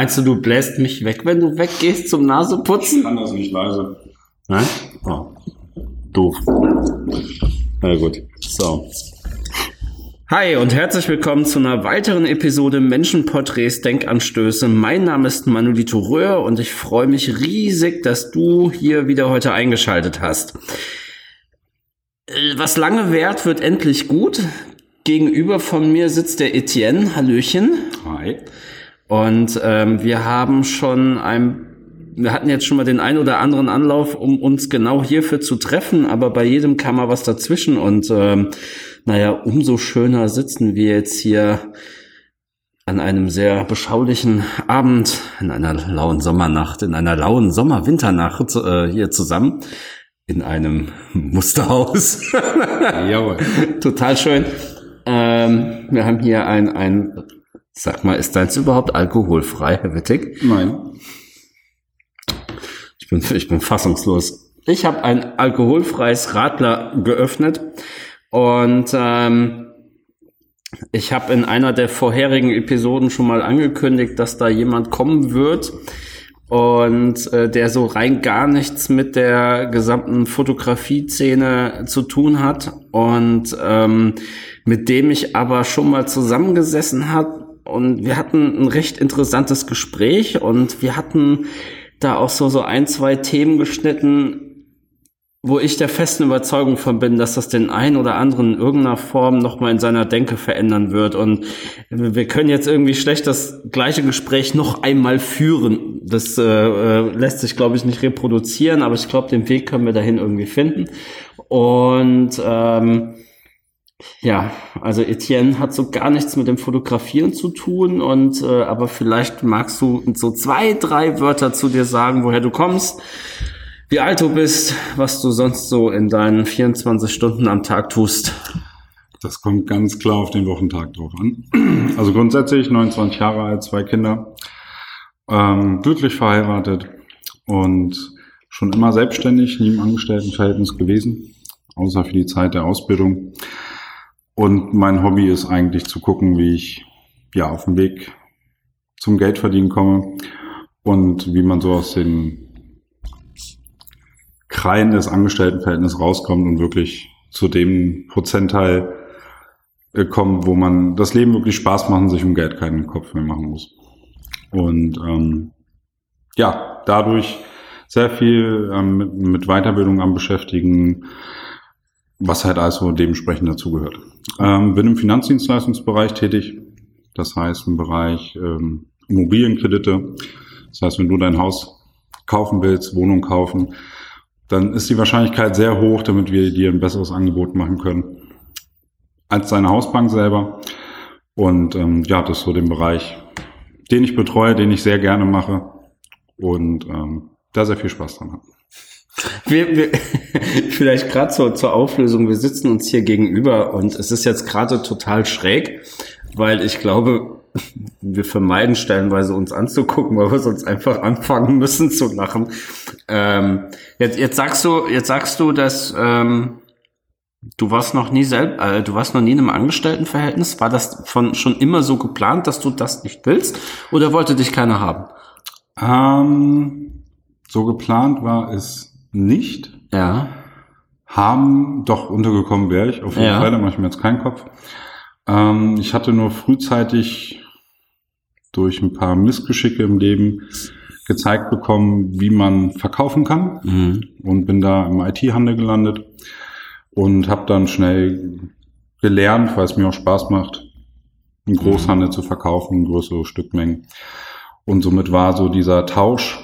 Meinst du, du bläst mich weg, wenn du weggehst zum Ich Naseputzen? kann das nicht leise. Nein? Oh. Doof. Na gut. So. Hi und herzlich willkommen zu einer weiteren Episode Menschenporträts Denkanstöße. Mein Name ist Manolito Röhr und ich freue mich riesig, dass du hier wieder heute eingeschaltet hast. Äh, Was lange währt, wird endlich gut. Gegenüber von mir sitzt der Etienne. Hallöchen. Hi. Und ähm, wir haben schon ein, wir hatten jetzt schon mal den ein oder anderen Anlauf, um uns genau hierfür zu treffen, aber bei jedem kam mal was dazwischen und ähm, naja, umso schöner sitzen wir jetzt hier an einem sehr beschaulichen Abend, in einer lauen Sommernacht, in einer lauen Sommer-Winternacht äh, hier zusammen in einem Musterhaus. Jawohl. Total schön. Ähm, wir haben hier ein, ein, sag mal, ist deins überhaupt alkoholfrei, Herr Wittig? Nein. Ich bin, ich bin fassungslos. Ich habe ein alkoholfreies Radler geöffnet und ähm, ich habe in einer der vorherigen Episoden schon mal angekündigt, dass da jemand kommen wird und äh, der so rein gar nichts mit der gesamten Fotografie-Szene zu tun hat und ähm, mit dem ich aber schon mal zusammengesessen hat und wir hatten ein recht interessantes Gespräch und wir hatten da auch so so ein zwei Themen geschnitten, wo ich der festen Überzeugung von bin, dass das den einen oder anderen in irgendeiner Form nochmal in seiner Denke verändern wird. Und wir können jetzt irgendwie schlecht das gleiche Gespräch noch einmal führen. Das äh, äh, lässt sich, glaube ich, nicht reproduzieren, aber ich glaube, den Weg können wir dahin irgendwie finden. Und ähm, ja, also Etienne hat so gar nichts mit dem Fotografieren zu tun und äh, aber vielleicht magst du so zwei, drei Wörter zu dir sagen, woher du kommst, wie alt du bist, was du sonst so in deinen 24 Stunden am Tag tust. Das kommt ganz klar auf den Wochentag drauf an. Also grundsätzlich 29 Jahre alt, zwei Kinder, ähm, glücklich verheiratet und schon immer selbstständig, nie im Angestelltenverhältnis gewesen, außer für die Zeit der Ausbildung. Und mein Hobby ist eigentlich zu gucken, wie ich ja auf dem Weg zum Geldverdienen komme und wie man so aus den Kreien des Angestelltenverhältnisses rauskommt und wirklich zu dem Prozentteil äh, kommt, wo man das Leben wirklich Spaß machen, sich um Geld keinen Kopf mehr machen muss. Und ähm, ja, dadurch sehr viel ähm, mit, mit Weiterbildung am Beschäftigen, was halt also dementsprechend dazugehört. Ähm, bin im Finanzdienstleistungsbereich tätig, das heißt im Bereich ähm, Immobilienkredite. Das heißt, wenn du dein Haus kaufen willst, Wohnung kaufen, dann ist die Wahrscheinlichkeit sehr hoch, damit wir dir ein besseres Angebot machen können als deine Hausbank selber. Und ähm, ja, das ist so den Bereich, den ich betreue, den ich sehr gerne mache und ähm, da sehr viel Spaß dran habe. Wir, wir, vielleicht gerade zur, zur Auflösung, wir sitzen uns hier gegenüber und es ist jetzt gerade total schräg, weil ich glaube, wir vermeiden stellenweise uns anzugucken, weil wir sonst einfach anfangen müssen zu lachen. Ähm, jetzt, jetzt sagst du, jetzt sagst du, dass ähm, du warst noch nie selbst, äh, du warst noch nie in einem Angestelltenverhältnis. War das von schon immer so geplant, dass du das nicht willst, oder wollte dich keiner haben? Ähm, so geplant war es nicht. Ja. Haben, doch untergekommen wäre ich, auf jeden Ja. Fall, da mache ich mir jetzt keinen Kopf. Ähm, ich hatte nur frühzeitig durch ein paar Missgeschicke im Leben gezeigt bekommen, wie man verkaufen kann Mhm. und bin da im IT-Handel gelandet und habe dann schnell gelernt, weil es mir auch Spaß macht, im Großhandel zu verkaufen, größere Stückmengen. Und somit war so dieser Tausch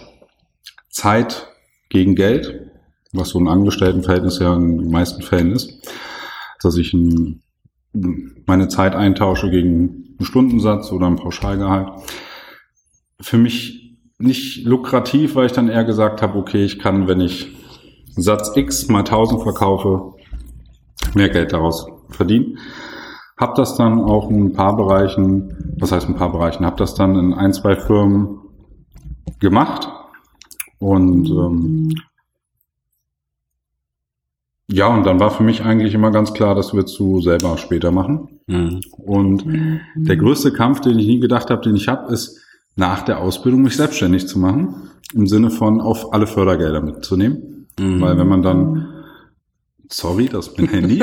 Zeit gegen Geld, was so ein Angestelltenverhältnis ja in den meisten Fällen ist, dass ich ein, meine Zeit eintausche gegen einen Stundensatz oder einen Pauschalgehalt. Für mich nicht lukrativ, weil ich dann eher gesagt habe, okay, ich kann, wenn ich Satz X mal 1000 verkaufe, mehr Geld daraus verdienen. Hab das dann auch in ein paar Bereichen, was heißt ein paar Bereichen, hab das dann in ein, zwei Firmen gemacht und ähm, ja, und dann war für mich eigentlich immer ganz klar, das wirst du selber später machen. Mhm. Und der größte Kampf, den ich nie gedacht habe, den ich habe, ist, nach der Ausbildung mich selbstständig zu machen, im Sinne von auf alle Fördergelder mitzunehmen. Mhm. Weil wenn man dann, sorry, das ist mein Handy.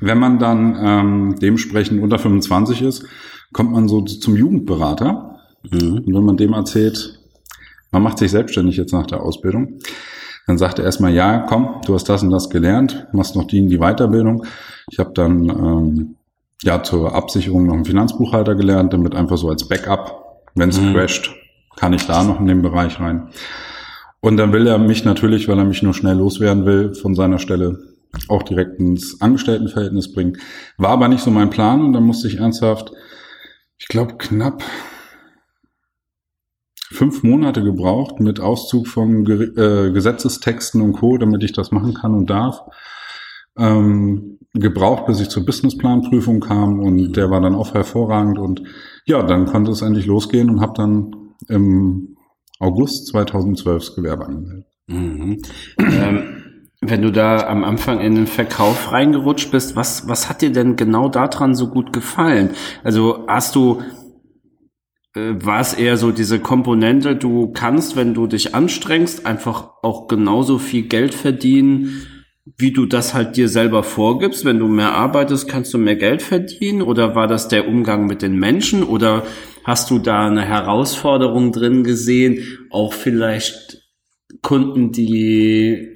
wenn man dann ähm, dementsprechend unter 25 ist, kommt man so zum Jugendberater. Mhm. Und wenn man dem erzählt, man macht sich selbstständig jetzt nach der Ausbildung, dann sagt er erstmal, ja, komm, du hast das und das gelernt, machst noch die, die Weiterbildung. Ich habe dann ähm, ja zur Absicherung noch einen Finanzbuchhalter gelernt, damit einfach so als Backup, wenn es mhm. crasht, kann ich da noch in den Bereich rein. Und dann will er mich natürlich, weil er mich nur schnell loswerden will, von seiner Stelle auch direkt ins Angestelltenverhältnis bringen. War aber nicht so mein Plan und dann musste ich ernsthaft, ich glaube, knapp fünf Monate gebraucht mit Auszug von äh, Gesetzestexten und Co., damit ich das machen kann und darf. Ähm, gebraucht, bis ich zur Businessplanprüfung kam und der war dann auch hervorragend und ja, dann konnte es endlich losgehen und habe dann im August 2012 das Gewerbe angemeldet. Mhm. ähm, wenn du da am Anfang in den Verkauf reingerutscht bist, was, was hat dir denn genau daran so gut gefallen? Also hast du war es eher so diese Komponente, du kannst, wenn du dich anstrengst, einfach auch genauso viel Geld verdienen, wie du das halt dir selber vorgibst. Wenn du mehr arbeitest, kannst du mehr Geld verdienen? Oder war das der Umgang mit den Menschen? Oder hast du da eine Herausforderung drin gesehen? Auch vielleicht Kunden, die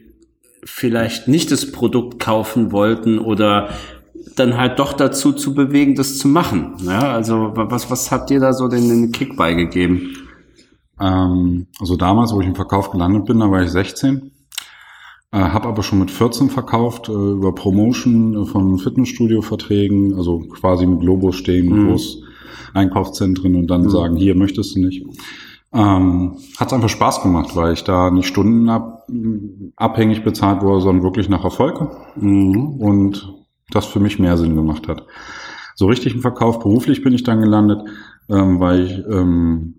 vielleicht nicht das Produkt kaufen wollten oder dann halt doch dazu zu bewegen, das zu machen. Ja, also was, was hat dir da so den, den Kick beigegeben? Ähm, also damals, wo ich im Verkauf gelandet bin, da war ich 16. Äh, habe aber schon mit 14 verkauft, äh, über Promotion von Fitnessstudio-Verträgen, also quasi mit Globus stehen, mhm. groß Einkaufszentren und dann mhm. sagen, hier möchtest du nicht. Ähm, hat einfach Spaß gemacht, weil ich da nicht stundenabhängig bezahlt wurde, sondern wirklich nach Erfolg. Mhm. Und das für mich mehr Sinn gemacht hat. So richtig im Verkauf beruflich bin ich dann gelandet, ähm, weil ich, ähm,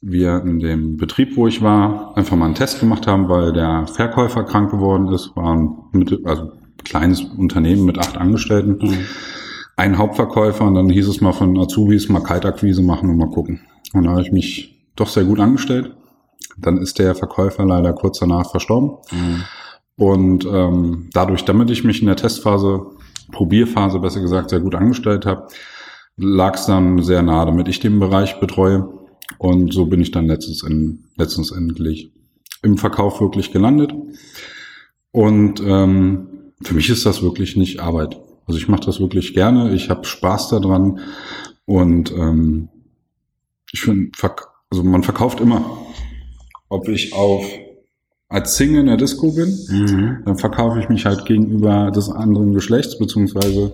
wir in dem Betrieb, wo ich war, einfach mal einen Test gemacht haben, weil der Verkäufer krank geworden ist, war ein mit, also kleines Unternehmen mit acht Angestellten. Mhm. Ein Hauptverkäufer und dann hieß es mal von Azubis mal Kaltakquise machen und mal gucken. Und da habe ich mich doch sehr gut angestellt. Dann ist der Verkäufer leider kurz danach verstorben. Mhm. Und ähm, dadurch, damit ich mich in der Testphase Probierphase besser gesagt sehr gut angestellt habe, lag es dann sehr nah, damit ich den Bereich betreue. Und so bin ich dann letztens, in, letztens endlich im Verkauf wirklich gelandet. Und ähm, für mich ist das wirklich nicht Arbeit. Also ich mache das wirklich gerne, ich habe Spaß daran und ähm, ich finde, also man verkauft immer. Ob ich auf als Single in der Disco bin, mhm. dann verkaufe ich mich halt gegenüber des anderen Geschlechts, beziehungsweise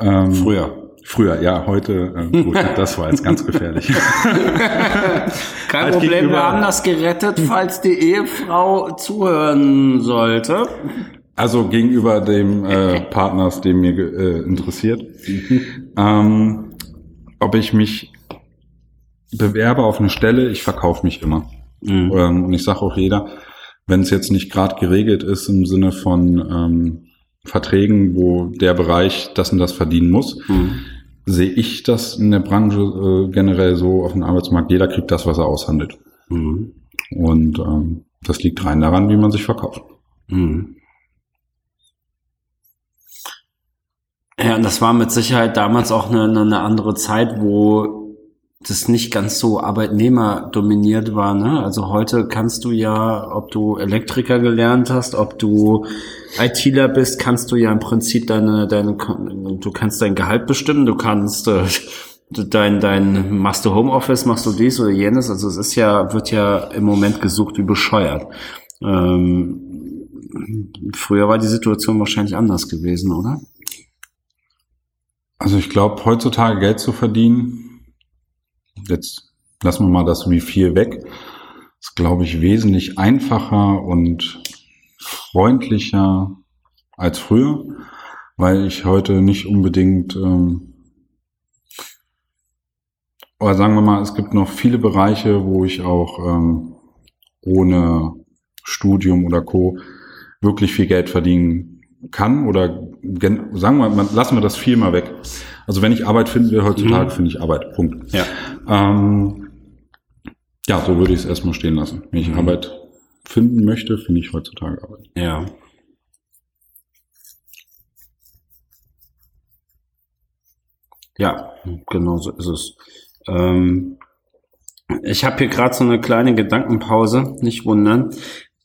ähm, früher. Früher, ja, heute, äh, gut, das war jetzt ganz gefährlich. Kein halt Problem, wir haben das gerettet, falls die Ehefrau zuhören sollte. Also gegenüber dem äh, Partners, dem mir äh, interessiert. Ähm, ob ich mich bewerbe auf eine Stelle, ich verkaufe mich immer. Mhm. Ähm, und ich sage auch jeder, wenn es jetzt nicht gerade geregelt ist im Sinne von ähm, Verträgen, wo der Bereich das und das verdienen muss, mhm. sehe ich das in der Branche äh, generell so auf dem Arbeitsmarkt, jeder kriegt das, was er aushandelt. Mhm. Und ähm, das liegt rein daran, wie man sich verkauft. Mhm. Ja, und das war mit Sicherheit damals auch eine, eine andere Zeit, wo das nicht ganz so Arbeitnehmer dominiert war. Ne? Also heute kannst du ja, ob du Elektriker gelernt hast, ob du ITler bist, kannst du ja im Prinzip deine, deine, du kannst dein Gehalt bestimmen, du kannst äh, dein, dein, machst du Homeoffice, machst du dies oder jenes. Also es ist ja, wird ja im Moment gesucht wie bescheuert. Ähm, früher war die Situation wahrscheinlich anders gewesen, oder? Also ich glaube, heutzutage Geld zu verdienen, jetzt lassen wir mal das wie viel weg, ist, glaube ich, wesentlich einfacher und freundlicher als früher, weil ich heute nicht unbedingt, ähm, oder sagen wir mal, es gibt noch viele Bereiche, wo ich auch ähm, ohne Studium oder Co. wirklich viel Geld verdienen kann oder sagen wir mal, lassen wir das viel mal weg. Also wenn ich Arbeit finden will heutzutage, mhm. finde ich Arbeit. Punkt. Ja. Ähm, ja, so würde ich es erstmal stehen lassen. Wenn ich mhm. Arbeit finden möchte, finde ich heutzutage Arbeit. Ja. Ja, genau so ist es. Ähm, ich habe hier gerade so eine kleine Gedankenpause, nicht wundern.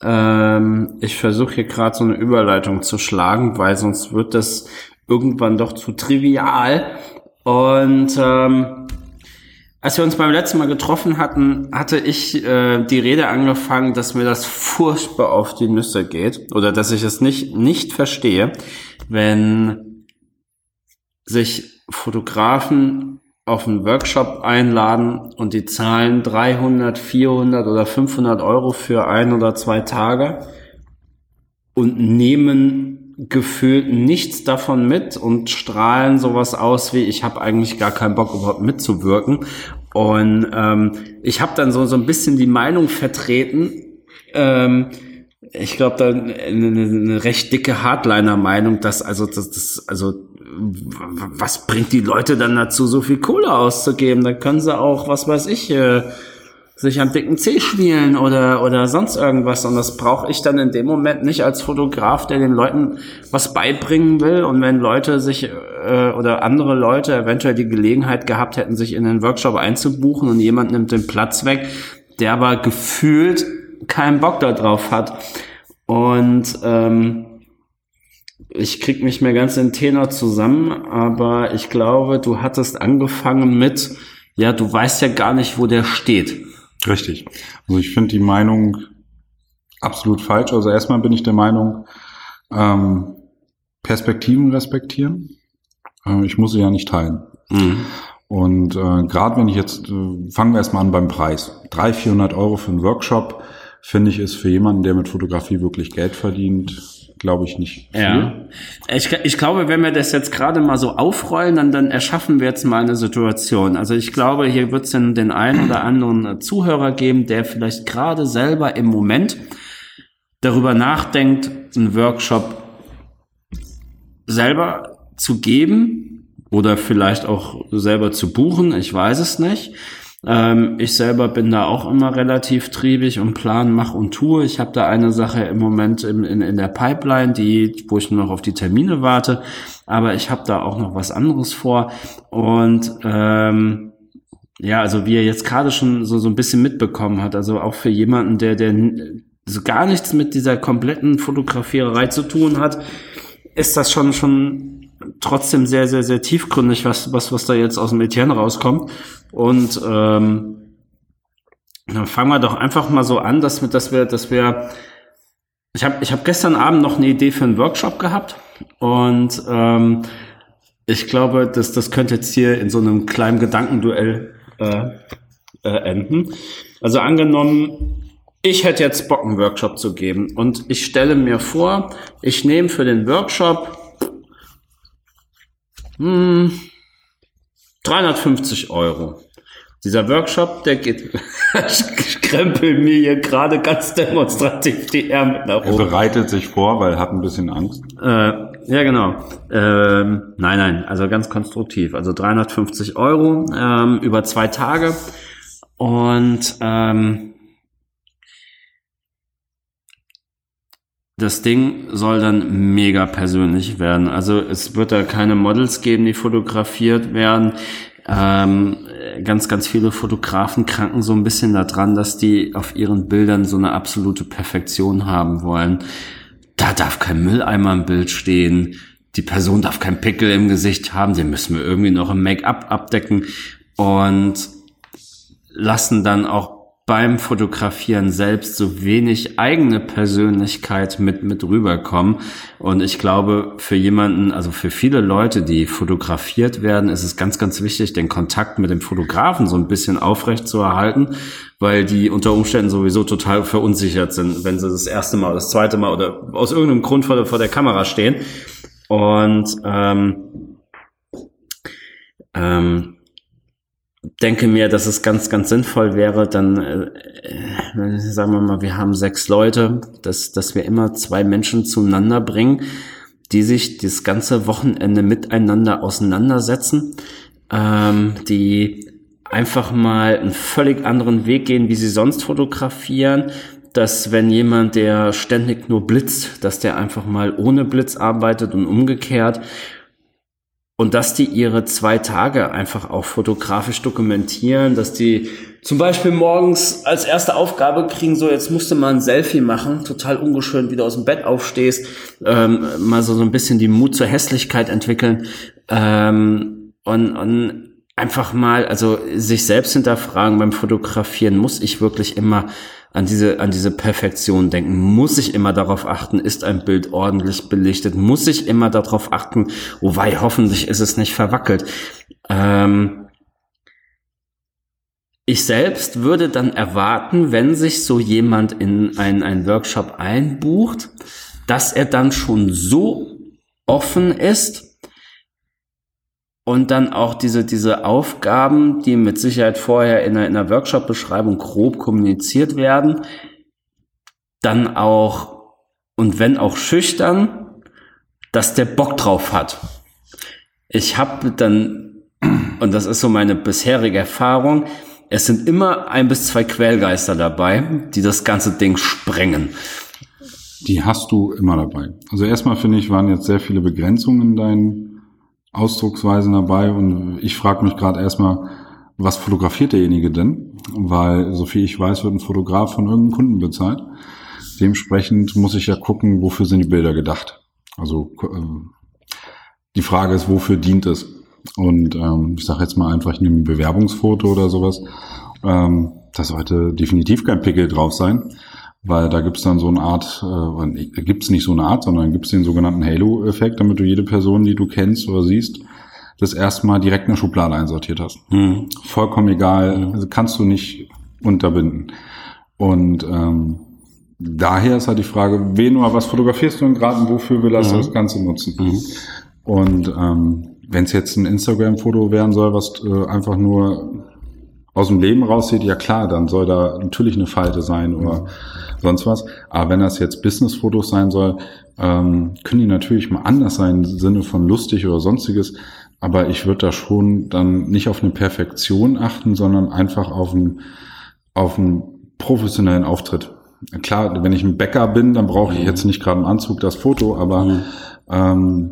Ähm, ich versuche hier gerade so eine Überleitung zu schlagen, weil sonst wird das irgendwann doch zu trivial. Und ähm, als wir uns beim letzten Mal getroffen hatten, hatte ich äh, die Rede angefangen, dass mir das furchtbar auf die Nüsse geht oder dass ich es nicht nicht verstehe, wenn sich Fotografen auf einen Workshop einladen und die zahlen 300, 400 oder 500 Euro für ein oder zwei Tage und nehmen gefühlt nichts davon mit und strahlen sowas aus wie ich habe eigentlich gar keinen Bock überhaupt mitzuwirken. Und ähm, ich habe dann so so ein bisschen die Meinung vertreten ähm, ich glaube da eine, eine recht dicke Hardliner-Meinung, dass also das, das also was bringt die Leute dann dazu, so viel Kohle auszugeben? Da können sie auch, was weiß ich, äh, sich am dicken C spielen oder, oder sonst irgendwas. Und das brauche ich dann in dem Moment nicht als Fotograf, der den Leuten was beibringen will. Und wenn Leute sich äh, oder andere Leute eventuell die Gelegenheit gehabt hätten, sich in den Workshop einzubuchen und jemand nimmt den Platz weg, der aber gefühlt keinen Bock darauf hat. Und ähm, ich krieg nicht mehr ganz den Tenor zusammen, aber ich glaube, du hattest angefangen mit, ja, du weißt ja gar nicht, wo der steht. Richtig. Also ich finde die Meinung absolut falsch. Also erstmal bin ich der Meinung, ähm, Perspektiven respektieren. Äh, ich muss sie ja nicht teilen. Mhm. Und äh, gerade wenn ich jetzt, äh, fangen wir erstmal an beim Preis. 300, 400 Euro für einen Workshop, finde ich, ist für jemanden, der mit Fotografie wirklich Geld verdient, glaube ich nicht. Viel. Ja. Ich, ich glaube, wenn wir das jetzt gerade mal so aufrollen, dann, dann erschaffen wir jetzt mal eine Situation. Also ich glaube, hier wird es den, den einen oder anderen Zuhörer geben, der vielleicht gerade selber im Moment darüber nachdenkt, einen Workshop selber zu geben oder vielleicht auch selber zu buchen. Ich weiß es nicht. Ähm, ich selber bin da auch immer relativ triebig und plan, mach und tue. Ich habe da eine Sache im Moment in, in, in der Pipeline, die, wo ich nur noch auf die Termine warte. Aber ich habe da auch noch was anderes vor. Und ähm, ja, also wie er jetzt gerade schon so, so ein bisschen mitbekommen hat, also auch für jemanden, der, der so gar nichts mit dieser kompletten Fotografiererei zu tun hat, ist das schon, schon trotzdem sehr, sehr, sehr tiefgründig, was, was, was da jetzt aus dem Etienne rauskommt. Und ähm, dann fangen wir doch einfach mal so an, dass wir, dass wir, dass wir. Ich habe ich hab gestern Abend noch eine Idee für einen Workshop gehabt und ähm, ich glaube, dass das könnte jetzt hier in so einem kleinen Gedankenduell äh, äh, enden. Also angenommen, ich hätte jetzt Bock, einen Workshop zu geben und ich stelle mir vor, ich nehme für den Workshop hm, 350 Euro. Dieser Workshop, der geht, ich krempel mir hier gerade ganz demonstrativ die Ärmel nach oben. Er bereitet sich vor, weil er hat ein bisschen Angst. Äh, ja, genau. Ähm, nein, nein, also ganz konstruktiv. Also 350 Euro ähm, über zwei Tage. Und ähm, das Ding soll dann mega persönlich werden. Also es wird da keine Models geben, die fotografiert werden. Ähm, ganz, ganz viele Fotografen kranken so ein bisschen daran, dass die auf ihren Bildern so eine absolute Perfektion haben wollen. Da darf kein Mülleimer im Bild stehen. Die Person darf kein Pickel im Gesicht haben. Den müssen wir irgendwie noch im Make-up abdecken und lassen dann auch beim Fotografieren selbst so wenig eigene Persönlichkeit mit, mit rüberkommen. Und ich glaube, für jemanden, also für viele Leute, die fotografiert werden, ist es ganz, ganz wichtig, den Kontakt mit dem Fotografen so ein bisschen aufrecht zu erhalten, weil die unter Umständen sowieso total verunsichert sind, wenn sie das erste Mal, das zweite Mal oder aus irgendeinem Grund vor der, vor der Kamera stehen. Und ähm, ähm, denke mir, dass es ganz, ganz sinnvoll wäre, dann, äh, sagen wir mal, wir haben sechs Leute, dass, dass wir immer zwei Menschen zueinander bringen, die sich das ganze Wochenende miteinander auseinandersetzen, ähm, die einfach mal einen völlig anderen Weg gehen, wie sie sonst fotografieren, dass wenn jemand, der ständig nur blitzt, dass der einfach mal ohne Blitz arbeitet und umgekehrt. Und dass die ihre zwei Tage einfach auch fotografisch dokumentieren, dass die zum Beispiel morgens als erste Aufgabe kriegen, so jetzt musst du mal ein Selfie machen, total ungeschönt, wie du aus dem Bett aufstehst, ähm, mal so, so ein bisschen die Mut zur Hässlichkeit entwickeln ähm, und, und einfach mal, also sich selbst hinterfragen beim Fotografieren, muss ich wirklich immer an diese, an diese Perfektion denken? Muss ich immer darauf achten, ist ein Bild ordentlich belichtet? Muss ich immer darauf achten, wobei hoffentlich ist es nicht verwackelt? Ähm, ich selbst würde dann erwarten, wenn sich so jemand in einen, einen Workshop einbucht, dass er dann schon so offen ist, und dann auch diese, diese Aufgaben, die mit Sicherheit vorher in einer, in einer Workshop-Beschreibung grob kommuniziert werden, dann auch, und wenn auch schüchtern, dass der Bock drauf hat. Ich habe dann, und das ist so meine bisherige Erfahrung, es sind immer ein bis zwei Quellgeister dabei, die das ganze Ding sprengen. Die hast du immer dabei. Also erstmal finde ich, waren jetzt sehr viele Begrenzungen in deinen Ausdrucksweisen dabei und ich frage mich gerade erstmal, was fotografiert derjenige denn? Weil, so viel ich weiß, wird ein Fotograf von irgendeinem Kunden bezahlt. Dementsprechend muss ich ja gucken, wofür sind die Bilder gedacht. Also äh, die Frage ist, wofür dient es? Und ähm, ich sage jetzt mal einfach, ich nehme ein Bewerbungsfoto oder sowas. Ähm, das sollte definitiv kein Pickel drauf sein weil da gibt's dann so eine Art, äh, gibt's nicht so eine Art, sondern gibt's den sogenannten Halo-Effekt, damit du jede Person, die du kennst oder siehst, das erstmal direkt in eine Schublade einsortiert hast. Mhm. Vollkommen egal, also kannst du nicht unterbinden. Und ähm, daher ist halt die Frage, wen oder was fotografierst du denn gerade und wofür will das mhm. das Ganze nutzen? Mhm. Und ähm, wenn es jetzt ein Instagram-Foto werden soll, was äh, einfach nur aus dem Leben raussieht, ja klar, dann soll da natürlich eine Falte sein oder sonst was. Aber wenn das jetzt Business-Fotos sein soll, ähm, können die natürlich mal anders sein im Sinne von lustig oder sonstiges. Aber ich würde da schon dann nicht auf eine Perfektion achten, sondern einfach auf einen, auf einen professionellen Auftritt. Klar, wenn ich ein Bäcker bin, dann brauche ich mhm. jetzt nicht gerade einen Anzug, das Foto, aber mhm. ähm,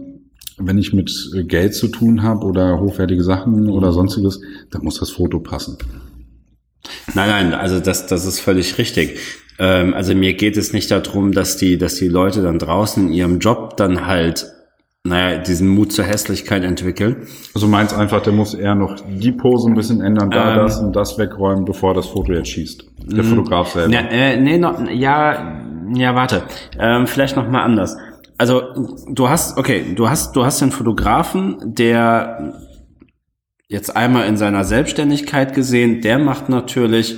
wenn ich mit Geld zu tun habe oder hochwertige Sachen oder sonstiges, dann muss das Foto passen. Nein, nein, also das, das ist völlig richtig. Ähm, also mir geht es nicht darum, dass die, dass die Leute dann draußen in ihrem Job dann halt, naja, diesen Mut zur Hässlichkeit entwickeln. Also meinst einfach, der muss eher noch die Pose ein bisschen ändern, da ähm, das und das wegräumen, bevor das Foto jetzt schießt. Der mm, Fotograf selber. Ja, äh, nee, noch, ja, ja, warte. Ähm, vielleicht noch mal anders also du hast, okay, du hast, du hast den Fotografen, der jetzt einmal in seiner Selbstständigkeit gesehen, der macht natürlich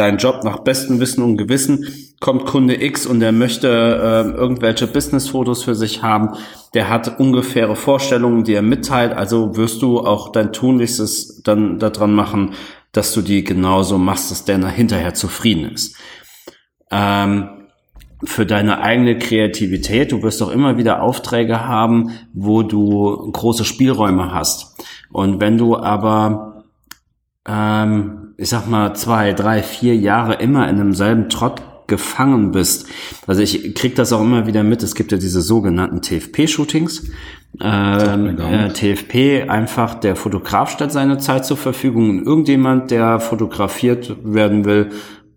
seinen Job nach bestem Wissen und Gewissen. Kommt Kunde X und der möchte äh, irgendwelche Business-Fotos für sich haben, der hat ungefähre Vorstellungen, die er mitteilt, also wirst du auch dein Tunlichstes dann daran machen, dass du die genauso machst, dass der hinterher zufrieden ist. Ähm, für deine eigene Kreativität. Du wirst auch immer wieder Aufträge haben, wo du große Spielräume hast. Und wenn du aber, ähm, ich sag mal, zwei, drei, vier Jahre immer in demselben Trott gefangen bist. Also ich krieg das auch immer wieder mit. Es gibt ja diese sogenannten TFP-Shootings. Ähm, äh, TFP einfach der Fotograf stellt seine Zeit zur Verfügung und irgendjemand, der fotografiert werden will,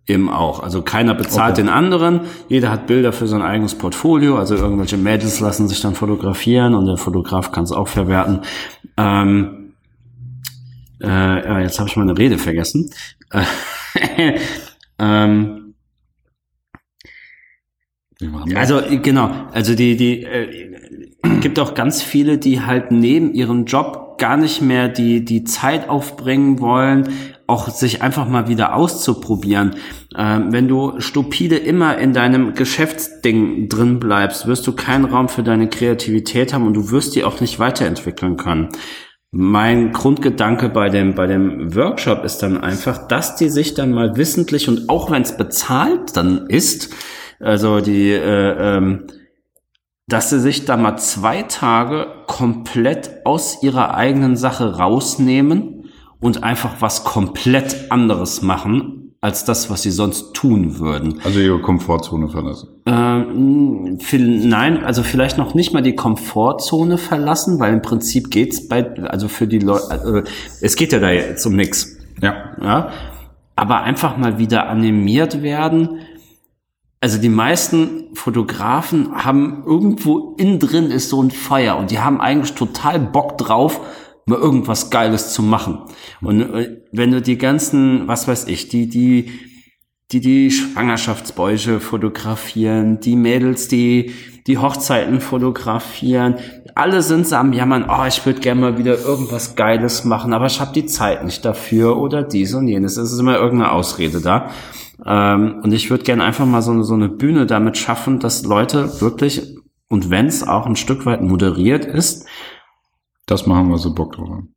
Eben auch. Also keiner bezahlt okay. den anderen. Jeder hat Bilder für sein eigenes Portfolio. Also irgendwelche Mädels lassen sich dann fotografieren und der Fotograf kann es auch verwerten. Ähm, äh, jetzt habe ich meine Rede vergessen. ähm, also genau, also die die äh, gibt auch ganz viele, die halt neben ihrem Job gar nicht mehr die die Zeit aufbringen wollen, auch sich einfach mal wieder auszuprobieren. Ähm, wenn du stupide immer in deinem Geschäftsding drin bleibst, wirst du keinen Raum für deine Kreativität haben und du wirst die auch nicht weiterentwickeln können. Mein Grundgedanke bei dem, bei dem Workshop ist dann einfach, dass die sich dann mal wissentlich und auch wenn es bezahlt dann ist, also die, äh, ähm, dass sie sich da mal zwei Tage komplett aus ihrer eigenen Sache rausnehmen und einfach was komplett anderes machen, als das, was sie sonst tun würden. Also ihre Komfortzone verlassen. Ähm, viel, nein, also vielleicht noch nicht mal die Komfortzone verlassen, weil im Prinzip geht's bei, also für die Leute, also es geht ja da jetzt um nix. Ja. Ja, aber einfach mal wieder animiert werden. Also die meisten Fotografen haben irgendwo innen drin ist so ein Feuer und die haben eigentlich total Bock drauf, mal irgendwas Geiles zu machen. Und äh, wenn du die ganzen, was weiß ich, die, die, die die Schwangerschaftsbäuche fotografieren, die Mädels, die die Hochzeiten fotografieren, alle sind so am Jammern, oh, ich würde gerne mal wieder irgendwas Geiles machen, aber ich habe die Zeit nicht dafür oder dies und jenes. Es ist immer irgendeine Ausrede da. Ähm, und ich würde gerne einfach mal so, eine- so eine Bühne damit schaffen, dass Leute wirklich, und wenn es auch ein Stück weit moderiert ist, Das machen wir so Bock drauf haben.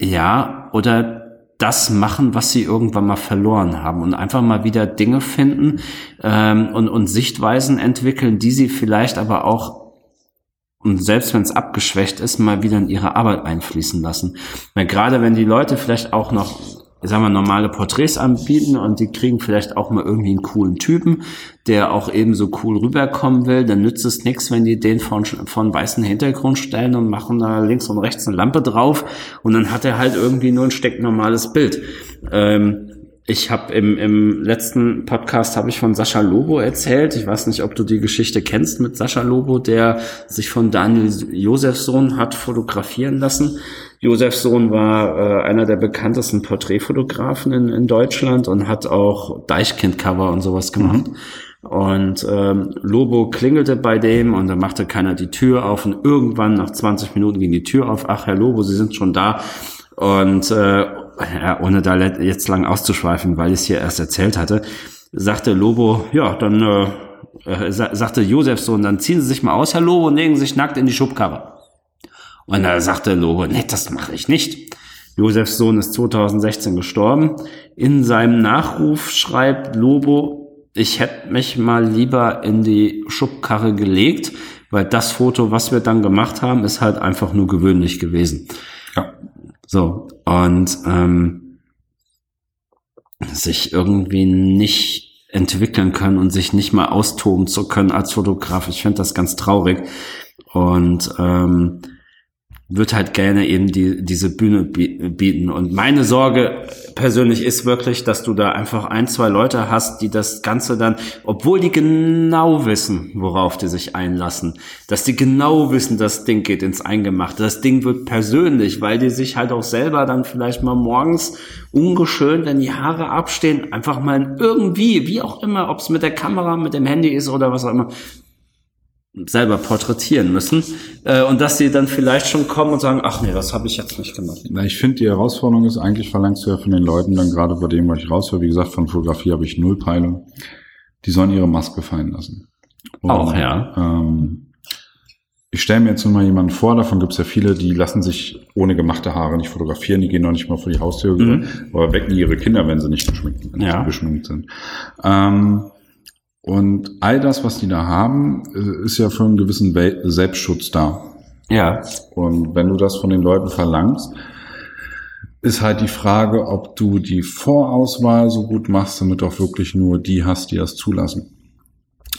ja, oder das machen, was sie irgendwann mal verloren haben und einfach mal wieder Dinge finden ähm, und, und Sichtweisen entwickeln, die sie vielleicht aber auch und selbst wenn es abgeschwächt ist, mal wieder in ihre Arbeit einfließen lassen. Weil gerade wenn die Leute vielleicht auch noch, sagen wir, normale Porträts anbieten und die kriegen vielleicht auch mal irgendwie einen coolen Typen, der auch eben so cool rüberkommen will, dann nützt es nichts, wenn die den von, von weißen Hintergrund stellen und machen da links und rechts eine Lampe drauf und dann hat er halt irgendwie nur ein stecknormales Bild. Ähm, ich habe im, im letzten Podcast habe ich von Sascha Lobo erzählt. Ich weiß nicht, ob du die Geschichte kennst mit Sascha Lobo, der sich von Daniel Josefsohn hat fotografieren lassen. Josefsohn war äh, einer der bekanntesten Porträtfotografen in, in Deutschland und hat auch Deichkind-Cover und sowas gemacht. Und ähm, Lobo klingelte bei dem und dann machte keiner die Tür auf und irgendwann nach 20 Minuten ging die Tür auf. Ach, Herr Lobo, Sie sind schon da. Und äh, ja, ohne da jetzt lang auszuschweifen, weil ich es hier erst erzählt hatte, sagte Lobo, ja, dann äh, äh, sa sagte Josefsohn, dann ziehen Sie sich mal aus, Herr Lobo, und legen Sie sich nackt in die Schubkarre. Und da sagte Lobo, nee, das mache ich nicht. Josefs Sohn ist 2016 gestorben. In seinem Nachruf schreibt Lobo, ich hätte mich mal lieber in die Schubkarre gelegt, weil das Foto, was wir dann gemacht haben, ist halt einfach nur gewöhnlich gewesen. Ja. So, und ähm, sich irgendwie nicht entwickeln können und sich nicht mal austoben zu können als Fotograf. Ich finde das ganz traurig. Und ähm, wird halt gerne eben die, diese Bühne bie- bieten. Und meine Sorge persönlich ist wirklich, dass du da einfach ein, zwei Leute hast, die das Ganze dann, obwohl die genau wissen, worauf die sich einlassen, dass die genau wissen, das Ding geht ins Eingemachte, das Ding wird persönlich, weil die sich halt auch selber dann vielleicht mal morgens ungeschönt, wenn die Haare abstehen, einfach mal irgendwie, wie auch immer, ob es mit der Kamera, mit dem Handy ist oder was auch immer, selber porträtieren müssen äh, und dass sie dann vielleicht schon kommen und sagen, ach nee, das habe ich jetzt nicht gemacht. Na, ich finde, die Herausforderung ist, eigentlich verlangst du ja von den Leuten dann gerade bei dem, was ich raushöre, wie gesagt, von Fotografie habe ich null Peilung, die sollen ihre Maske fallen lassen. Und, Auch, ja. Ähm, ich stelle mir jetzt nur mal jemanden vor, davon gibt es ja viele, die lassen sich ohne gemachte Haare nicht fotografieren, die gehen noch nicht mal vor die Haustür, Mhm. aber wecken ihre Kinder, wenn sie nicht geschminkt, wenn Ja. sie geschminkt sind. Ähm, und all das, was die da haben, äh, ist ja für einen gewissen Selbstschutz da. Ja, Und wenn du das von den Leuten verlangst, ist halt die Frage, ob du die Vorauswahl so gut machst, damit auch wirklich nur die hast, die das zulassen.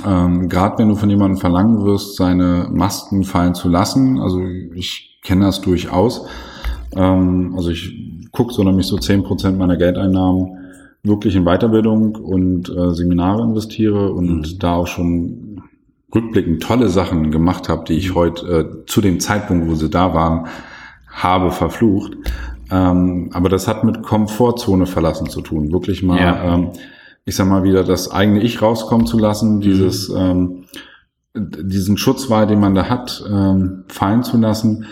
Ähm, Gerade wenn du von jemandem verlangen wirst, seine Masken fallen zu lassen, also ich kenne das durchaus. Ähm, also ich gucke so nämlich so 10% meiner Geldeinnahmen wirklich in Weiterbildung und äh, Seminare investiere und da auch schon rückblickend tolle Sachen gemacht habe, die ich heute äh, zu dem Zeitpunkt, wo sie da waren, habe verflucht. Ähm, aber das hat mit Komfortzone verlassen zu tun. Wirklich mal, Ja. ähm, ich sag mal wieder, das eigene Ich rauskommen zu lassen, dieses, ähm, diesen Schutzwahl, den man da hat, ähm, fallen zu lassen.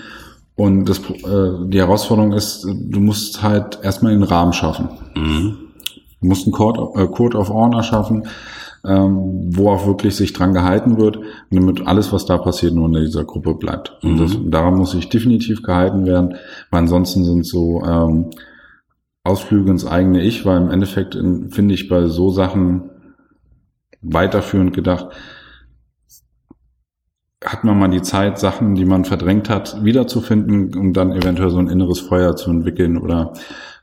Und das, äh, die Herausforderung ist, du musst halt erstmal den Rahmen schaffen. Du musst einen Code, äh, Code of Honor schaffen, ähm, wo auch wirklich sich dran gehalten wird, damit alles, was da passiert, nur in dieser Gruppe bleibt. Und das, daran muss sich definitiv gehalten werden, weil ansonsten sind so ähm, Ausflüge ins eigene Ich, weil im Endeffekt in- finde ich bei so Sachen weiterführend gedacht, hat man mal die Zeit, Sachen, die man verdrängt hat, wiederzufinden und dann eventuell so ein inneres Feuer zu entwickeln oder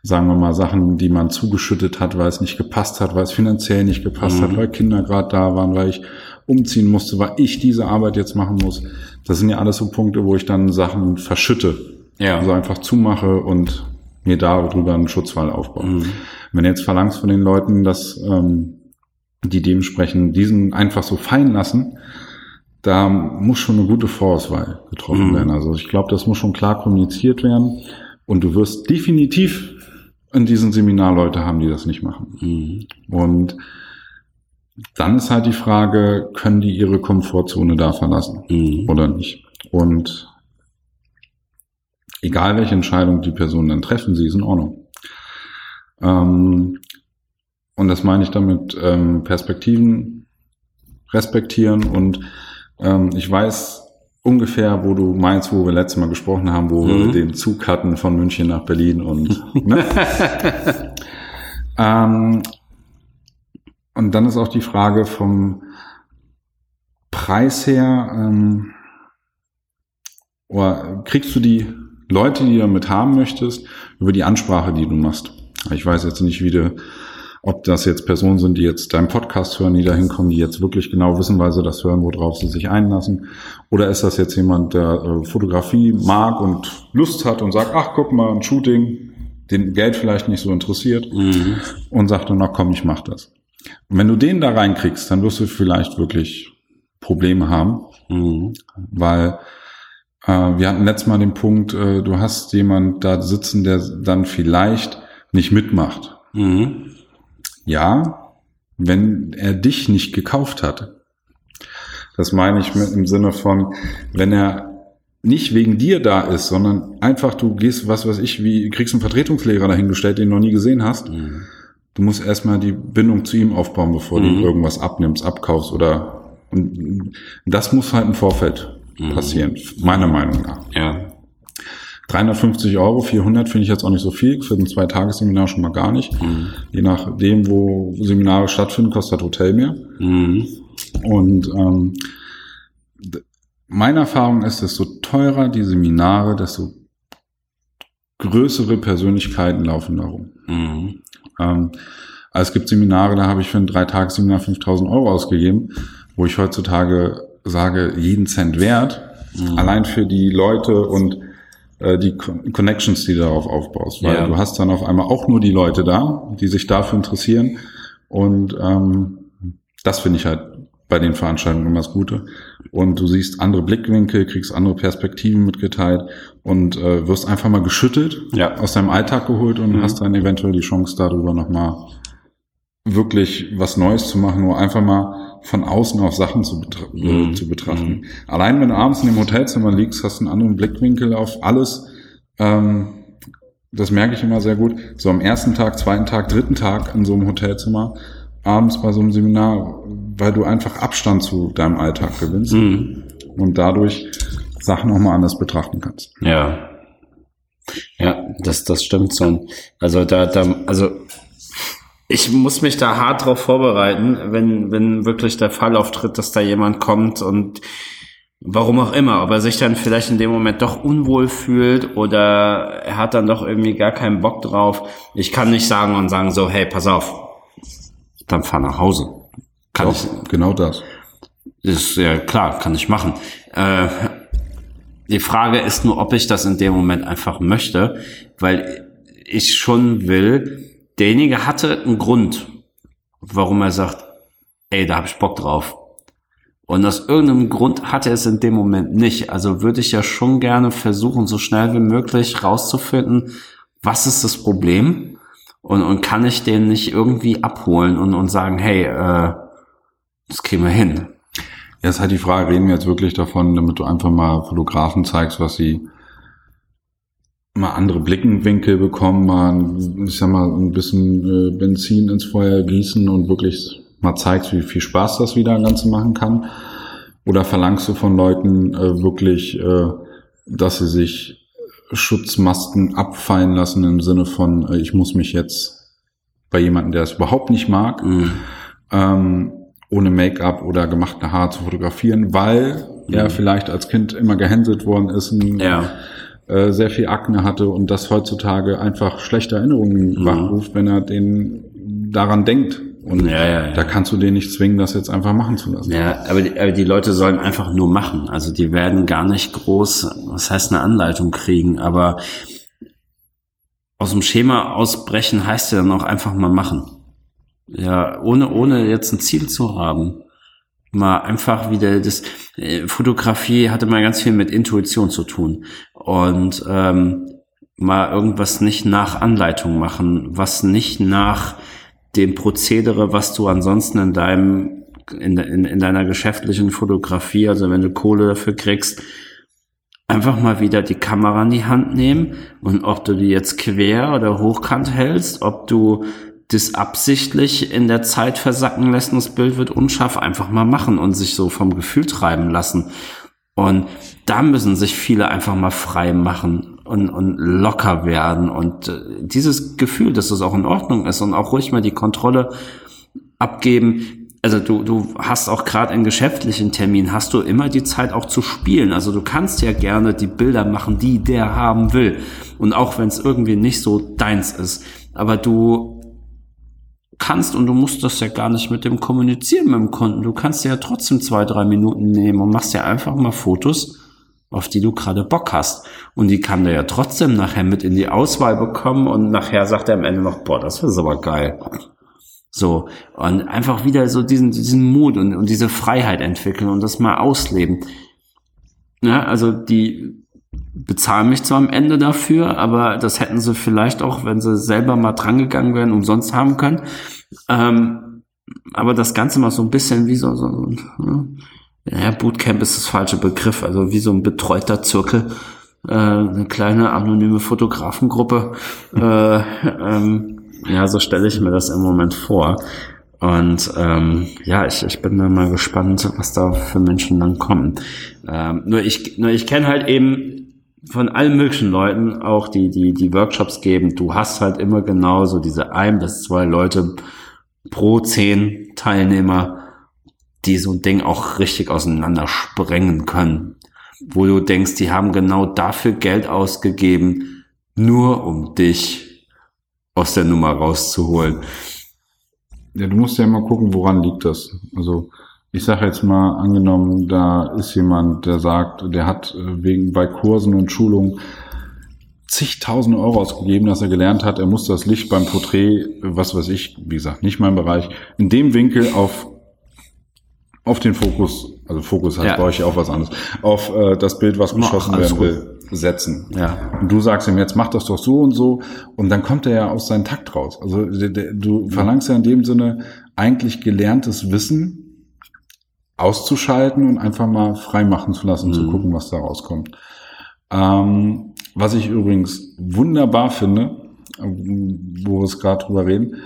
sagen wir mal Sachen, die man zugeschüttet hat, weil es nicht gepasst hat, weil es finanziell nicht gepasst mhm. hat, weil Kinder gerade da waren, weil ich umziehen musste, weil ich diese Arbeit jetzt machen muss. Das sind ja alles so Punkte, wo ich dann Sachen verschütte. Ja. Also einfach zumache und mir darüber einen Schutzwall aufbaue. Mhm. Wenn du jetzt verlangst von den Leuten, dass ähm, die dementsprechend diesen einfach so fallen lassen, da muss schon eine gute Vorauswahl getroffen mhm. werden. Also ich glaube, das muss schon klar kommuniziert werden. Und du wirst definitiv in diesem Seminar Leute haben, die das nicht machen. Mhm. Und dann ist halt die Frage, können die ihre Komfortzone da verlassen mhm. oder nicht? Und egal welche Entscheidung die Personen dann treffen, sie ist in Ordnung. Ähm, und das meine ich damit ähm, Perspektiven respektieren und ähm, ich weiß ungefähr, wo du meinst, wo wir letztes Mal gesprochen haben, wo mhm. wir den Zug hatten von München nach Berlin und ne? ähm, und dann ist auch die Frage vom Preis her, ähm, oder kriegst du die Leute, die du damit haben möchtest, über die Ansprache, die du machst? Ich weiß jetzt nicht, wie du ob das jetzt Personen sind, die jetzt deinen Podcast hören, die da hinkommen, die jetzt wirklich genau wissen, weil sie das hören, worauf sie sich einlassen. Oder ist das jetzt jemand, der äh, Fotografie mag und Lust hat und sagt, ach, guck mal, ein Shooting, den Geld vielleicht nicht so interessiert mhm. und sagt dann, na komm, ich mach das. Und wenn du den da reinkriegst, dann wirst du vielleicht wirklich Probleme haben, mhm. weil äh, wir hatten letztes Mal den Punkt, äh, du hast jemand da sitzen, der dann vielleicht nicht mitmacht. Mhm. Ja, wenn er dich nicht gekauft hat. Das meine ich mit im Sinne von, wenn er nicht wegen dir da ist, sondern einfach du gehst, was weiß ich, wie kriegst einen Vertretungslehrer dahingestellt, den du noch nie gesehen hast. Mhm. Du musst erstmal die Bindung zu ihm aufbauen, bevor mhm. du irgendwas abnimmst, abkaufst oder und das muss halt im Vorfeld mhm. passieren, meiner Meinung nach. Ja. 350 Euro, 400 finde ich jetzt auch nicht so viel, für ein Zwei-Tages-Seminar schon mal gar nicht. Mhm. Je nachdem, wo Seminare stattfinden, kostet Hotel mehr. Mhm. Und ähm, meine Erfahrung ist, desto teurer die Seminare, desto größere Persönlichkeiten laufen darum. Mhm. Ähm, also es gibt Seminare, da habe ich für ein Drei-Tages-Seminar 5000 Euro ausgegeben, wo ich heutzutage sage, jeden Cent wert, mhm. allein für die Leute und die Connections, die du darauf aufbaust. Weil ja. du hast dann auf einmal auch nur die Leute da, die sich dafür interessieren. Und ähm, das finde ich halt bei den Veranstaltungen immer das Gute. Und du siehst andere Blickwinkel, kriegst andere Perspektiven mitgeteilt und äh, wirst einfach mal geschüttelt, ja. aus deinem Alltag geholt und mhm. hast dann eventuell die Chance darüber nochmal wirklich was Neues zu machen, nur einfach mal von außen auf Sachen zu, betra mhm. zu betrachten. Mhm. Allein wenn du abends in dem Hotelzimmer liegst, hast du einen anderen Blickwinkel auf alles. Ähm, das merke ich immer sehr gut. So am ersten Tag, zweiten Tag, dritten Tag in so einem Hotelzimmer, abends bei so einem Seminar, weil du einfach Abstand zu deinem Alltag gewinnst mhm. und dadurch Sachen nochmal anders betrachten kannst. Ja. Ja, das, das stimmt so. Also da, da, also ich muss mich da hart drauf vorbereiten, wenn, wenn wirklich der Fall auftritt, dass da jemand kommt und warum auch immer, ob er sich dann vielleicht in dem Moment doch unwohl fühlt oder er hat dann doch irgendwie gar keinen Bock drauf. Ich kann nicht sagen und sagen so, hey, pass auf, dann fahr nach Hause. Kann ich, genau das. Ist ja klar, kann ich machen. Äh, die Frage ist nur, ob ich das in dem Moment einfach möchte, weil ich schon will, derjenige hatte einen Grund, warum er sagt, ey, da habe ich Bock drauf. Und aus irgendeinem Grund hat er es in dem Moment nicht. Also würde ich ja schon gerne versuchen, so schnell wie möglich rauszufinden, was ist das Problem und, und kann ich den nicht irgendwie abholen und, und sagen, hey, äh, das kriegen wir hin. Ja, halt die Frage, reden wir jetzt wirklich davon, damit du einfach mal Fotografen zeigst, was sie mal andere Blickenwinkel bekommen, mal, ich sag mal, ein bisschen äh, Benzin ins Feuer gießen und wirklich mal zeigst, wie viel Spaß das wieder Ganze machen kann? Oder verlangst du von Leuten äh, wirklich, äh, dass sie sich Schutzmasken abfallen lassen im Sinne von, äh, ich muss mich jetzt bei jemandem, der es überhaupt nicht mag, mhm. ähm, ohne Make-up oder gemachte Haar zu fotografieren, weil mhm. er vielleicht als Kind immer gehänselt worden ist, ein, ja. Äh, sehr viel Akne hatte und das heutzutage einfach schlechte Erinnerungen mhm. wachruft, wenn er den daran denkt. Und ja, ja, ja. da kannst du den nicht zwingen, das jetzt einfach machen zu lassen. Ja, aber die, aber die Leute sollen einfach nur machen. Also die werden gar nicht groß, was heißt eine Anleitung kriegen, aber aus dem Schema ausbrechen heißt ja dann auch einfach mal machen. Ja, ohne, ohne jetzt ein Ziel zu haben. Mal einfach wieder das, äh, Fotografie hatte mal ganz viel mit Intuition zu tun. Und ähm, mal irgendwas nicht nach Anleitung machen, was nicht nach dem Prozedere, was du ansonsten in deinem, in, in, in deiner geschäftlichen Fotografie, also wenn du Kohle dafür kriegst, einfach mal wieder die Kamera in die Hand nehmen und ob du die jetzt quer oder hochkant hältst, ob du das absichtlich in der Zeit versacken lässt und das Bild wird unscharf, einfach mal machen und sich so vom Gefühl treiben lassen. Und da müssen sich viele einfach mal frei machen und, und locker werden und äh, dieses Gefühl, dass es auch in Ordnung ist und auch ruhig mal die Kontrolle abgeben, also du, du hast auch gerade in geschäftlichen Terminen, hast du immer die Zeit auch zu spielen. Also du kannst ja gerne die Bilder machen, die der haben will. Und auch wenn es irgendwie nicht so deins ist. Aber du kannst und du musst das ja gar nicht mit dem kommunizieren mit dem Kunden. Du kannst ja trotzdem zwei, drei Minuten nehmen und machst ja einfach mal Fotos, auf die du gerade Bock hast. Und die kann der ja trotzdem nachher mit in die Auswahl bekommen und nachher sagt er am Ende noch, boah, das ist aber geil. So, und einfach wieder so diesen, diesen Mut und, und diese Freiheit entwickeln und das mal ausleben. Ja, also die bezahlen mich zwar am Ende dafür, aber das hätten sie vielleicht auch, wenn sie selber mal drangegangen wären, umsonst haben können. Ähm, aber das Ganze mal so ein bisschen wie so, so ja, Bootcamp ist das falsche Begriff, also wie so ein betreuter Zirkel, äh, eine kleine anonyme Fotografengruppe. Äh, ähm, ja, so stelle ich mir das im Moment vor. Und ähm, ja, ich, ich bin da mal gespannt, was da für Menschen dann kommen. Ähm, nur ich, nur ich kenne halt eben von allen möglichen Leuten auch die, die, die Workshops geben. Du hast halt immer genau so diese ein bis zwei Leute pro zehn Teilnehmer, die so ein Ding auch richtig auseinander sprengen können. Wo du denkst, die haben genau dafür Geld ausgegeben, nur um dich aus der Nummer rauszuholen. Ja, du musst ja immer gucken, woran liegt das. Also ich sage jetzt mal, angenommen, da ist jemand, der sagt, der hat äh, wegen bei Kursen und Schulungen zigtausend Euro ausgegeben, dass er gelernt hat, er muss das Licht beim Porträt, was weiß ich, wie gesagt, nicht mein Bereich, in dem Winkel auf auf den Fokus, also Fokus heißt ja. bei euch ja auch was anderes, auf äh, das Bild, was geschossen werden will setzen. Ja. Und du sagst ihm, jetzt mach das doch so und so. Und dann kommt er ja aus seinem Takt raus. Also du verlangst ja in dem Sinne eigentlich gelerntes Wissen auszuschalten und einfach mal frei machen zu lassen, mhm. zu gucken, was da rauskommt. Ähm, was ich übrigens wunderbar finde, wo wir es gerade drüber reden,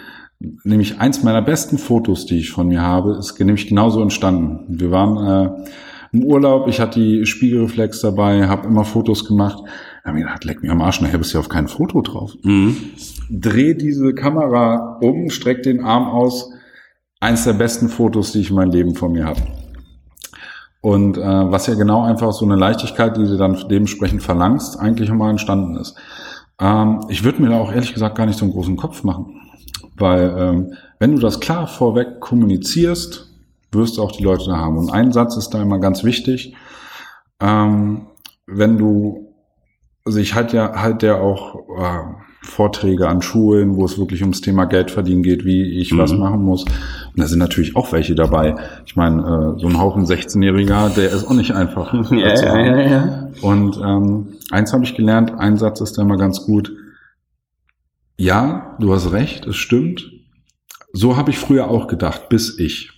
nämlich eins meiner besten Fotos, die ich von mir habe, ist nämlich genauso entstanden. Wir waren äh, im Urlaub, ich hatte die Spiegelreflex dabei, habe immer Fotos gemacht. Da habe ich gedacht, leck mir am Arsch, nachher bist du auf kein Foto drauf. Mhm. Dreh diese Kamera um, streck den Arm aus. Eins der besten Fotos, die ich in meinem Leben von mir habe. Und äh, was ja genau einfach so eine Leichtigkeit, die du dann dementsprechend verlangst, eigentlich immer entstanden ist. Ähm, ich würde mir da auch ehrlich gesagt gar nicht so einen großen Kopf machen. Weil ähm, wenn du das klar vorweg kommunizierst, wirst du auch die Leute da haben. Und ein Satz ist da immer ganz wichtig. Ähm, wenn du, also ich halte ja, halt ja auch äh, Vorträge an Schulen, wo es wirklich ums Thema Geld verdienen geht, wie ich mhm. was machen muss. Und da sind natürlich auch welche dabei. Ich meine, äh, so ein Haufen 16-Jähriger, der ist auch nicht einfach. ja, ja, ja, ja. Und ähm, eins habe ich gelernt, ein Satz ist da immer ganz gut. Ja, du hast recht, es stimmt. So habe ich früher auch gedacht, bis ich.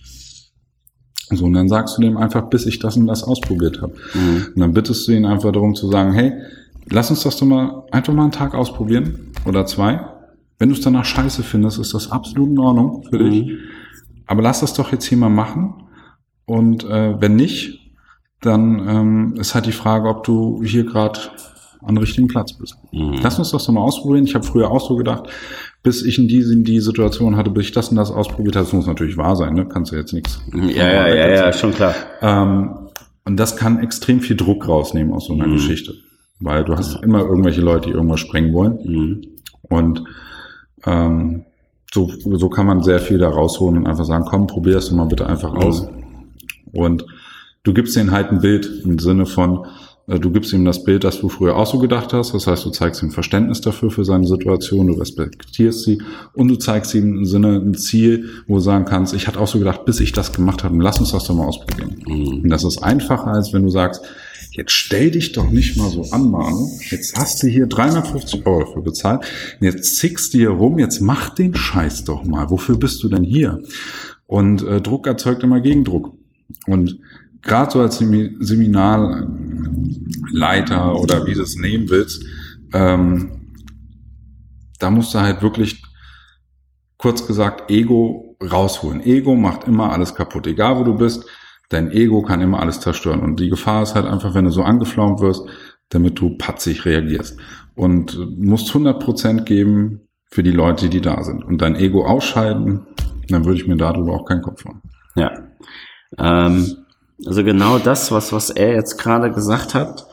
So, und dann sagst du dem einfach, bis ich das und das ausprobiert habe. Mhm. Und dann bittest du ihn einfach darum zu sagen, hey, lass uns das doch mal einfach mal einen Tag ausprobieren oder zwei. Wenn du es danach scheiße findest, ist das absolut in Ordnung für mhm. dich. Aber lass das doch jetzt hier mal machen. Und äh, wenn nicht, dann ähm, ist halt die Frage, ob du hier gerade an richtigen Platz bist. Mhm. Lass uns das doch mal ausprobieren. Ich habe früher auch so gedacht, bis ich in die, in die Situation hatte, bis ich das und das ausprobiert habe. Das muss natürlich wahr sein, ne? Kannst du jetzt nichts. Ja, ja, ja, ja, schon klar. Ähm, und das kann extrem viel Druck rausnehmen aus so einer mhm. Geschichte. Weil du hast immer irgendwelche Leute, die irgendwas sprengen wollen. Mhm. Und ähm, so, so kann man sehr viel da rausholen und einfach sagen, komm, probier es mal bitte einfach aus. Und du gibst denen halt ein Bild im Sinne von, du gibst ihm das Bild, das du früher auch so gedacht hast. Das heißt, du zeigst ihm Verständnis dafür, für seine Situation, du respektierst sie und du zeigst ihm im Sinne ein Ziel, wo du sagen kannst, ich hatte auch so gedacht, bis ich das gemacht habe, lass uns das doch mal ausprobieren. Mhm. Und das ist einfacher, als wenn du sagst, jetzt stell dich doch nicht mal so an, Manu. Jetzt hast du hier 350 Euro dafür bezahlt. Und jetzt zickst du hier rum, jetzt mach den Scheiß doch mal. Wofür bist du denn hier? Und äh, Druck erzeugt immer Gegendruck. Und gerade so als Seminarleiter oder wie du es nehmen willst, ähm, da musst du halt wirklich, kurz gesagt, Ego rausholen. Ego macht immer alles kaputt, egal wo du bist. Dein Ego kann immer alles zerstören. Und die Gefahr ist halt einfach, wenn du so angeflaumt wirst, damit du patzig reagierst. Und musst 100% geben für die Leute, die da sind. Und dein Ego ausschalten, dann würde ich mir darüber auch keinen Kopf machen. Ja. Ähm, also genau das, was, was er jetzt gerade gesagt hat,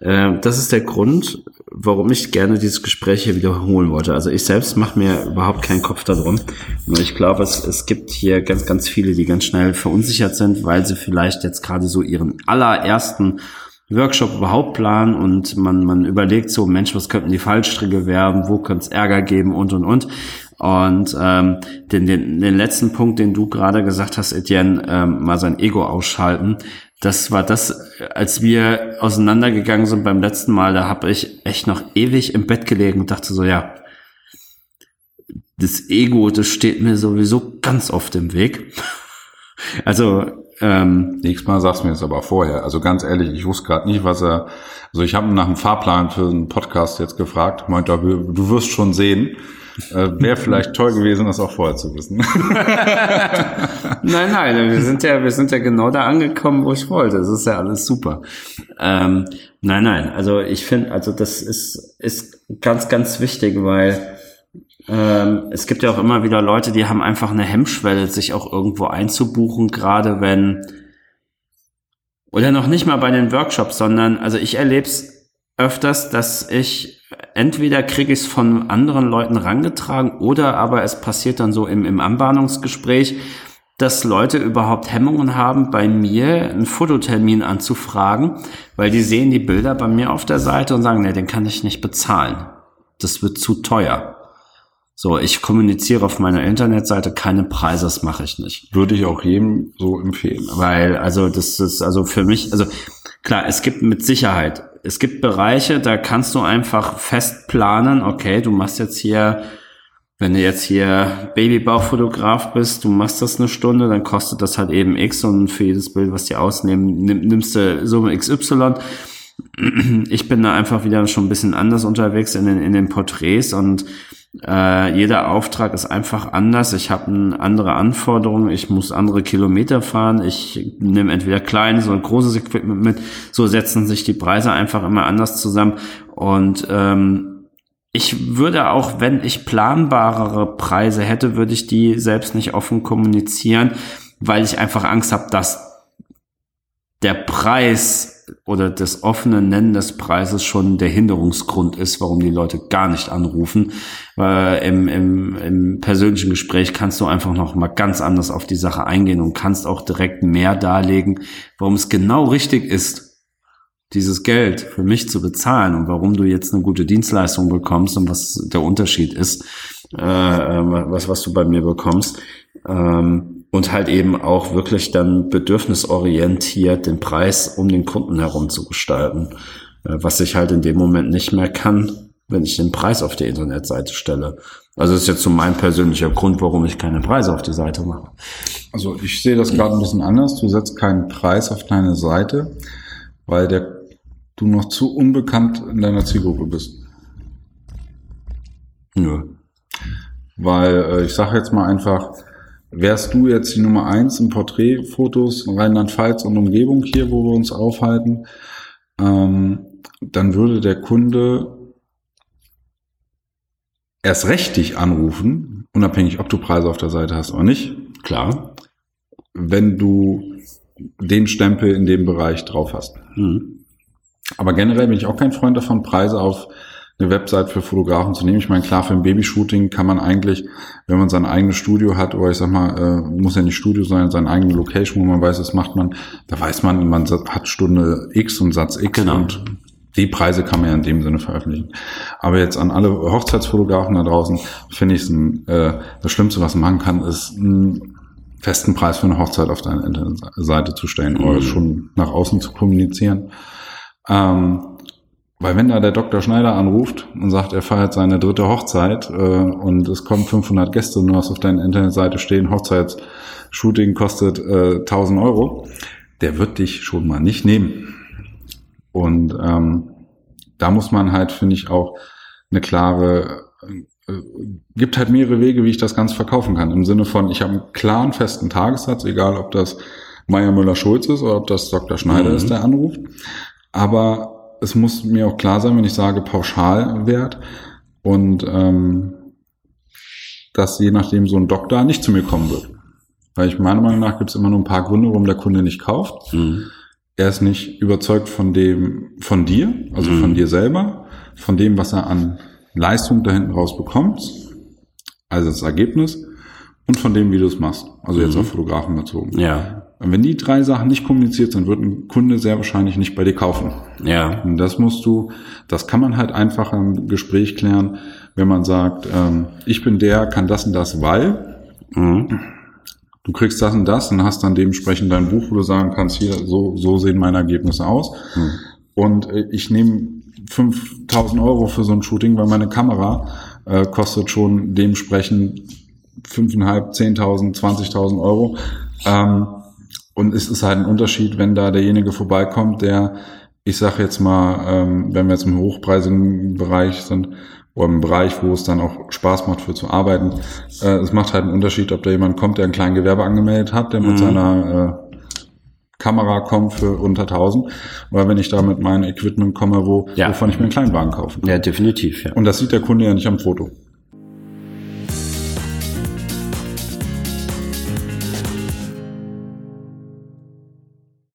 äh, das ist der Grund, warum ich gerne dieses Gespräch hier wiederholen wollte. Also ich selbst mache mir überhaupt keinen Kopf darum. Nur ich glaube, es, es gibt hier ganz, ganz viele, die ganz schnell verunsichert sind, weil sie vielleicht jetzt gerade so ihren allerersten Workshop überhaupt planen und man, man überlegt so, Mensch, was könnten die Fallstricke werden, wo könnte es Ärger geben und und und. Und ähm, den, den, den letzten Punkt, den du gerade gesagt hast, Etienne, ähm, mal sein Ego ausschalten, das war das, als wir auseinandergegangen sind beim letzten Mal, da habe ich echt noch ewig im Bett gelegen und dachte so, ja, das Ego, das steht mir sowieso ganz oft im Weg. Also ähm, Nächstes Mal sagst du mir das aber vorher. Also ganz ehrlich, ich wusste gerade nicht, was er. Also ich habe nach einem Fahrplan für einen Podcast jetzt gefragt. Meint du wirst schon sehen. Äh, Wäre vielleicht toll gewesen, das auch vorher zu wissen. nein, nein, wir sind ja, wir sind ja genau da angekommen, wo ich wollte. Das ist ja alles super. Ähm, nein, nein, also ich finde, also das ist, ist ganz, ganz wichtig, weil ähm, es gibt ja auch immer wieder Leute, die haben einfach eine Hemmschwelle, sich auch irgendwo einzubuchen, gerade wenn oder noch nicht mal bei den Workshops, sondern also ich erlebe es öfters, dass ich entweder kriege ich es von anderen Leuten rangetragen oder aber es passiert dann so im, im Anbahnungsgespräch, dass Leute überhaupt Hemmungen haben, bei mir einen Fototermin anzufragen, weil die sehen die Bilder bei mir auf der Seite und sagen, nee, den kann ich nicht bezahlen. Das wird zu teuer. So, ich kommuniziere auf meiner Internetseite keine Preise, das mache ich nicht. Würde ich auch jedem so empfehlen. Weil, also das ist also für mich, also klar, es gibt mit Sicherheit es gibt Bereiche, da kannst du einfach fest planen, okay, du machst jetzt hier, wenn du jetzt hier Babybauchfotograf bist, du machst das eine Stunde, dann kostet das halt eben X und für jedes Bild, was die ausnehmen, nimmst du Summe XY. Ich bin da einfach wieder schon ein bisschen anders unterwegs in den, in den Porträts und äh, jeder Auftrag ist einfach anders. Ich habe andere Anforderungen. Ich muss andere Kilometer fahren. Ich nehme entweder kleines oder großes Equipment mit. So setzen sich die Preise einfach immer anders zusammen. Und ähm, ich würde auch, wenn ich planbarere Preise hätte, würde ich die selbst nicht offen kommunizieren, weil ich einfach Angst habe, dass der Preis oder das offene Nennen des Preises schon der Hinderungsgrund ist, warum die Leute gar nicht anrufen. Äh, im, im, Im persönlichen Gespräch kannst du einfach noch mal ganz anders auf die Sache eingehen und kannst auch direkt mehr darlegen, warum es genau richtig ist, dieses Geld für mich zu bezahlen und warum du jetzt eine gute Dienstleistung bekommst und was der Unterschied ist, äh, was, was du bei mir bekommst. Ähm, und halt eben auch wirklich dann bedürfnisorientiert den Preis um den Kunden herum zu gestalten, äh, was ich halt in dem Moment nicht mehr kann, wenn ich den Preis auf die Internetseite stelle. Also das ist jetzt so mein persönlicher Grund, warum ich keine Preise auf die Seite mache. Also ich sehe das gerade ein bisschen anders. Du setzt keinen Preis auf deine Seite, weil der, du noch zu unbekannt in deiner Zielgruppe bist. Nö. Weil äh, ich sage jetzt mal einfach, wärst du jetzt die Nummer eins im Porträtfotos Rheinland-Pfalz und Umgebung hier, wo wir uns aufhalten, ähm, dann würde der Kunde erst recht dich anrufen, unabhängig, ob du Preise auf der Seite hast oder nicht, Klar. wenn du den Stempel in dem Bereich drauf hast. Mhm. Aber generell bin ich auch kein Freund davon, Preise auf eine Website für Fotografen zu nehmen. Ich meine, klar, für ein Babyshooting kann man eigentlich, wenn man sein eigenes Studio hat, oder ich sag mal, äh, muss ja nicht Studio sein, seine eigene Location, wo man weiß, das macht man, da weiß man, man hat Stunde X und Satz X Genau. und die Preise kann man ja in dem Sinne veröffentlichen. Aber jetzt an alle Hochzeitsfotografen da draußen finde ich es äh, das Schlimmste, was man machen kann, ist einen festen Preis für eine Hochzeit auf deine Internetseite zu stellen oder Mhm. schon nach außen zu kommunizieren. Ähm, weil wenn da der Dr. Schneider anruft und sagt, er feiert seine dritte Hochzeit äh, und es kommen 500 Gäste und du hast auf deiner Internetseite stehen, Hochzeitsshooting kostet äh, 1000 Euro, der wird dich schon mal nicht nehmen. Und ähm, da muss man halt, finde ich, auch eine klare, äh, gibt halt mehrere Wege, wie ich das Ganze verkaufen kann. Im Sinne von, ich habe einen klaren, festen Tagessatz, egal ob das Meier Müller-Schulz ist oder ob das Dr. Schneider Mhm. ist, der anruft. Aber es muss mir auch klar sein, wenn ich sage Pauschalwert und ähm, dass je nachdem so ein Doktor nicht zu mir kommen wird. Weil ich meiner Meinung nach gibt es immer nur ein paar Gründe, warum der Kunde nicht kauft. Mhm. Er ist nicht überzeugt von dem, von dir, also Mhm. von dir selber, von dem, was er an Leistung da hinten raus bekommt, also das Ergebnis, und von dem, wie du es machst. Also jetzt Mhm. auf Fotografen bezogen. Ja. Und wenn die drei Sachen nicht kommuniziert sind, wird ein Kunde sehr wahrscheinlich nicht bei dir kaufen. Ja. Und das musst du, das kann man halt einfach im Gespräch klären, wenn man sagt, ähm, ich bin der, kann das und das, weil Mhm. du kriegst das und das und hast dann dementsprechend dein Buch, wo du sagen kannst, hier, so, so sehen meine Ergebnisse aus. Mhm. Und äh, ich nehme 5000 Euro für so ein Shooting, weil meine Kamera äh, kostet schon dementsprechend 5.500, 10.000, 20.000 Euro. Ähm, und es ist halt ein Unterschied, wenn da derjenige vorbeikommt, der, ich sage jetzt mal, ähm, wenn wir jetzt im hochpreisigen Bereich sind, oder im Bereich, wo es dann auch Spaß macht, für zu arbeiten, äh, es macht halt einen Unterschied, ob da jemand kommt, der ein kleines Gewerbe angemeldet hat, der mit Mhm. seiner äh, Kamera kommt für unter 1000, oder wenn ich da mit meinem Equipment komme, wo, Ja. wovon ich mir einen Kleinwagen kaufen kann. Ja, definitiv, ja. Und das sieht der Kunde ja nicht am Foto.